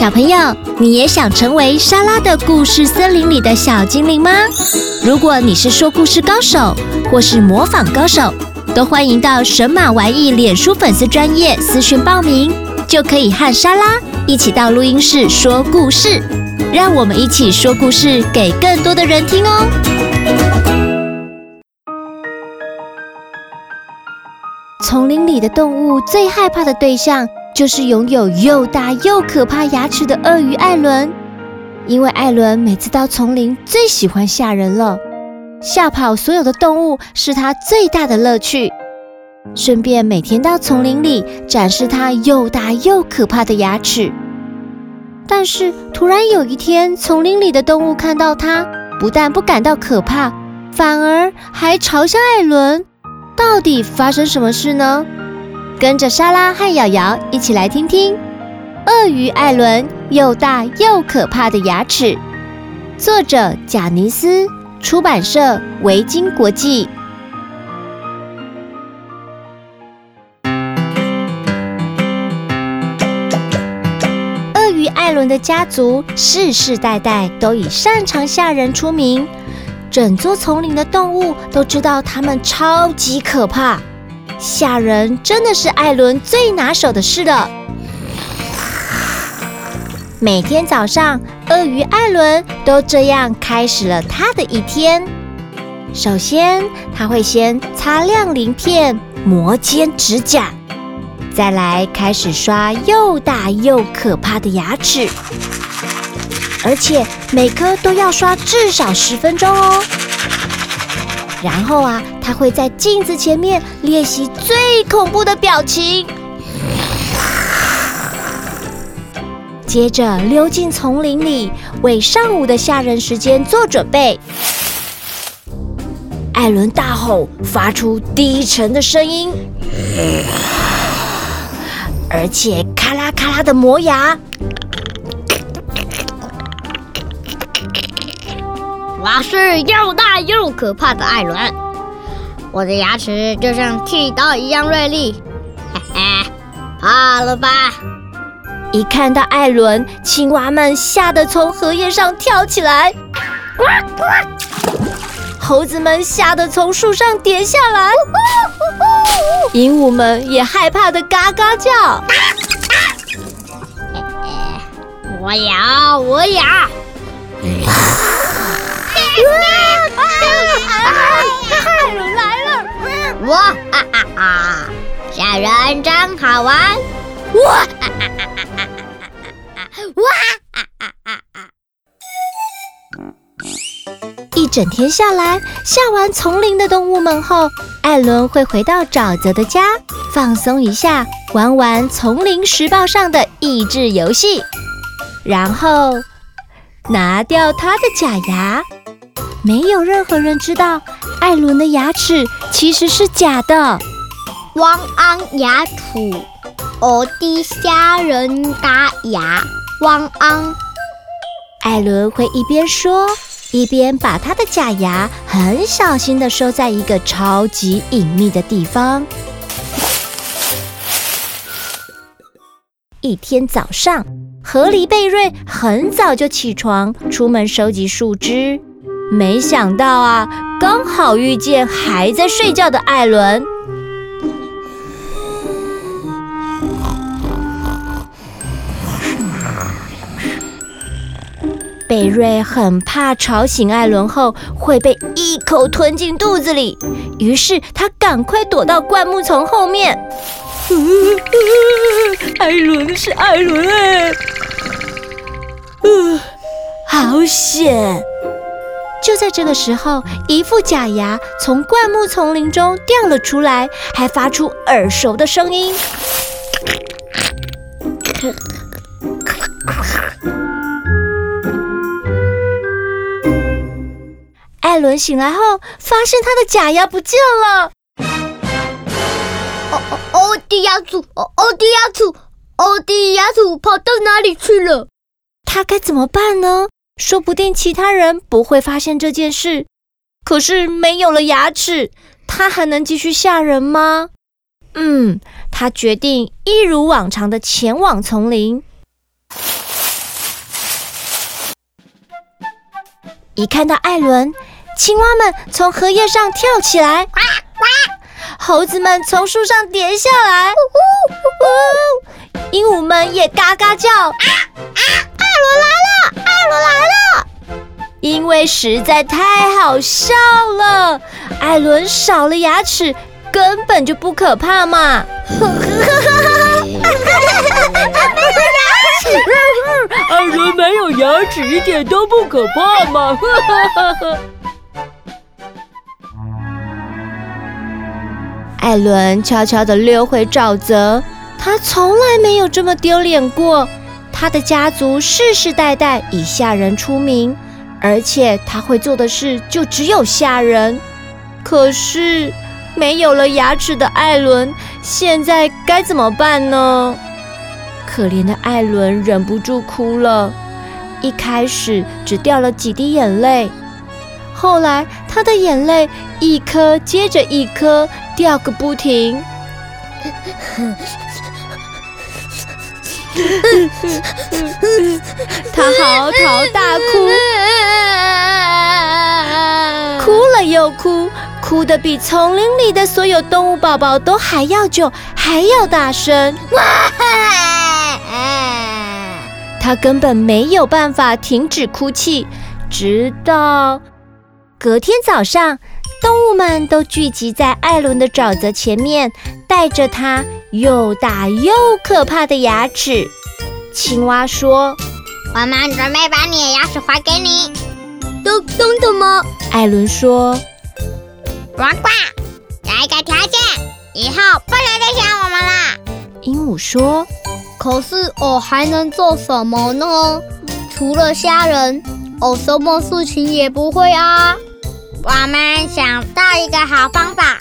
小朋友，你也想成为莎拉的故事森林里的小精灵吗？如果你是说故事高手，或是模仿高手，都欢迎到神马玩意脸书粉丝专业私讯报名，就可以和莎拉一起到录音室说故事。让我们一起说故事给更多的人听哦。丛林里的动物最害怕的对象，就是拥有又大又可怕牙齿的鳄鱼艾伦，因为艾伦每次到丛林最喜欢吓人了，吓跑所有的动物是他最大的乐趣。顺便每天到丛林里展示他又大又可怕的牙齿。但是突然有一天，丛林里的动物看到他，不但不感到可怕，反而还嘲笑艾伦。到底发生什么事呢？跟着莎拉和瑶瑶一起来听听鳄鱼艾伦又大又可怕的牙齿。作者贾尼斯，出版社维京国际。鳄鱼艾伦的家族世世代代都以擅长吓人出名，整座丛林的动物都知道它们超级可怕。吓人真的是艾伦最拿手的事了。每天早上，鳄鱼艾伦都这样开始了他的一天。首先，他会先擦亮鳞片、磨尖指甲，再来开始刷又大又可怕的牙齿，而且每颗都要刷至少十分钟哦。然后啊，他会在镜子前面练习最恐怖的表情，接着溜进丛林里，为上午的吓人时间做准备。艾伦大吼，发出低沉的声音，而且咔啦咔啦的磨牙。我是又大又可怕的艾伦，我的牙齿就像剃刀一样锐利，嘿嘿，怕了吧？一看到艾伦，青蛙们吓得从荷叶上跳起来，呱呱；猴子们吓得从树上跌下来，鹦鹉们也害怕的嘎嘎叫。嘿嘿，我咬，我咬。艾伦来了！哇哈哈哈！吓人真好玩！哇哈哈哈！哇哈哈哈！一整天下来，下完丛林的动物们后，艾伦会回到沼泽的家，放松一下，玩玩《丛林时报》上的益智游戏，然后拿掉他的假牙。没有任何人知道，艾伦的牙齿其实是假的。汪安牙土，我的虾人大牙，汪安。艾伦会一边说，一边把他的假牙很小心的收在一个超级隐秘的地方。一天早上，河狸贝瑞很早就起床，出门收集树枝。没想到啊，刚好遇见还在睡觉的艾伦。贝瑞很怕吵醒艾伦后会被一口吞进肚子里，于是他赶快躲到灌木丛后面。艾伦是艾伦哎，呃，好险！就在这个时候，一副假牙从灌木丛林中掉了出来，还发出耳熟的声音。艾伦醒来后，发现他的假牙不见了。哦哦哦迪亚祖，欧欧迪亚祖，欧迪亚祖跑到哪里去了？他该怎么办呢？说不定其他人不会发现这件事。可是没有了牙齿，他还能继续吓人吗？嗯，他决定一如往常的前往丛林。一看到艾伦，青蛙们从荷叶上跳起来，呱呱；猴子们从树上跌下来，呜呜呜；鹦鹉们也嘎嘎叫，啊啊！艾伦来了，艾伦来了！因为实在太好笑了，艾伦少了牙齿，根本就不可怕嘛。艾伦没有牙齿，一点都不可怕嘛！艾伦悄悄地溜回沼泽，他从来没有这么丢脸过。他的家族世世代代以吓人出名，而且他会做的事就只有吓人。可是没有了牙齿的艾伦，现在该怎么办呢？可怜的艾伦忍不住哭了，一开始只掉了几滴眼泪，后来他的眼泪一颗接着一颗掉个不停。他嚎啕大哭，哭了又哭，哭得比丛林里的所有动物宝宝都还要久，还要大声。他根本没有办法停止哭泣，直到隔天早上，动物们都聚集在艾伦的沼泽前面，带着他又大又可怕的牙齿。青蛙说：“我们准备把你的牙齿还给你。”“都真的吗？”艾伦说。“呱呱，有一个条件，以后不能再吓我们了。”鹦鹉说。可是我还能做什么呢？除了吓人，我什么事情也不会啊。我们想到一个好方法。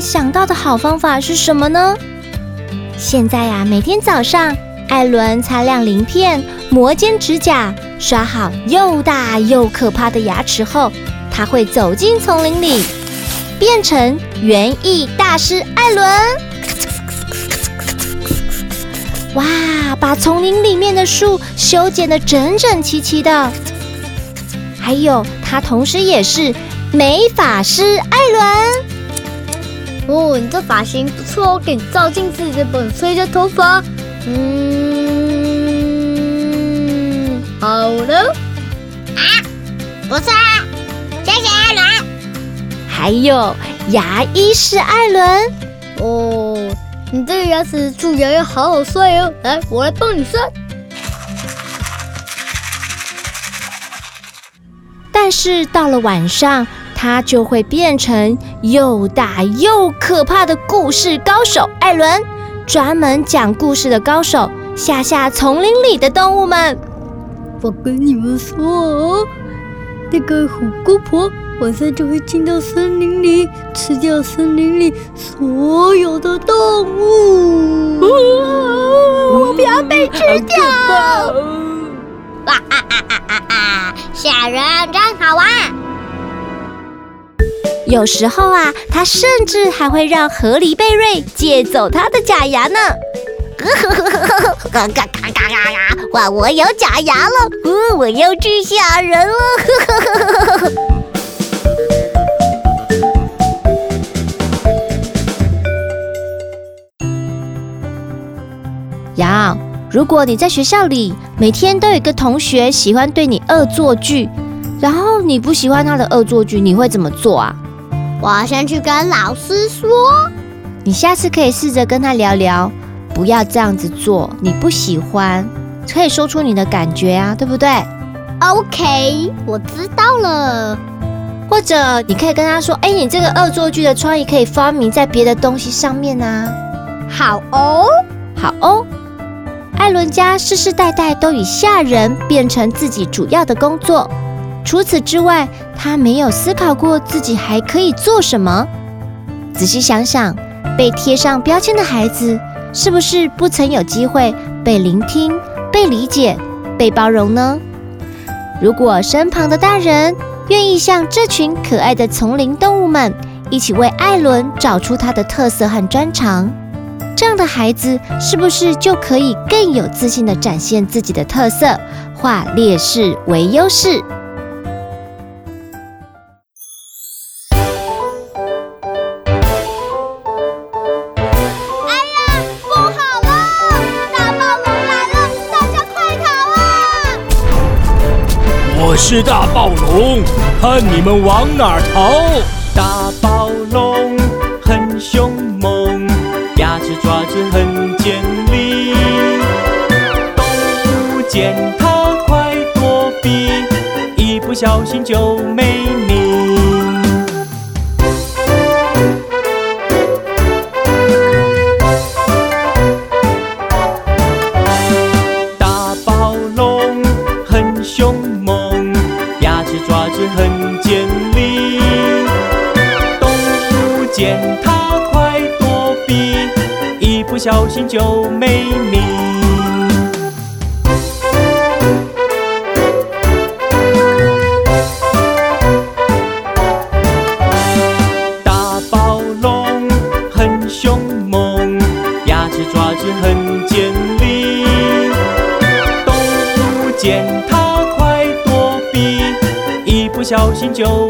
想到的好方法是什么呢？现在呀，每天早上，艾伦擦亮鳞片，磨尖指甲，刷好又大又可怕的牙齿后，他会走进丛林里，变成园艺大师艾伦。哇！把丛林里面的树修剪得整整齐齐的。还有，他同时也是美发师艾伦。哦，你这发型不错哦，给你照镜子的本吹一下头发。嗯，好了。啊，不错啊，谢谢艾伦。还有牙医师艾伦。哦。你这个牙齿蛀牙要好好刷哦，来，我来帮你刷。但是到了晚上，他就会变成又大又可怕的故事高手艾伦，专门讲故事的高手，吓吓丛林里的动物们。我跟你们说哦，那个虎姑婆。晚上就会进到森林里，吃掉森林里所有的动物。我不要被吃掉！哇啊啊啊啊啊！吓人真好玩。有时候啊，他甚至还会让河狸贝瑞借走他的假牙呢。嘎嘎嘎嘎嘎嘎！哇，我有假牙了！嗯，我要去吓人了。羊，如果你在学校里每天都有个同学喜欢对你恶作剧，然后你不喜欢他的恶作剧，你会怎么做啊？我要先去跟老师说。你下次可以试着跟他聊聊，不要这样子做。你不喜欢，可以说出你的感觉啊，对不对？OK，我知道了。或者你可以跟他说：“哎，你这个恶作剧的创意可以发明在别的东西上面啊。”好哦，好哦。艾伦家世世代代都以吓人变成自己主要的工作。除此之外，他没有思考过自己还可以做什么。仔细想想，被贴上标签的孩子，是不是不曾有机会被聆听、被理解、被包容呢？如果身旁的大人愿意像这群可爱的丛林动物们，一起为艾伦找出他的特色和专长，这样的孩子是不是就可以更有自信地展现自己的特色，化劣势为优势？我是大暴龙，看你们往哪儿逃！大暴龙很凶猛，牙齿爪子很尖利，动物见它快躲避，一不小心就没小心就没命。大暴龙很凶猛，牙齿爪子很尖利，动物见它。不小心就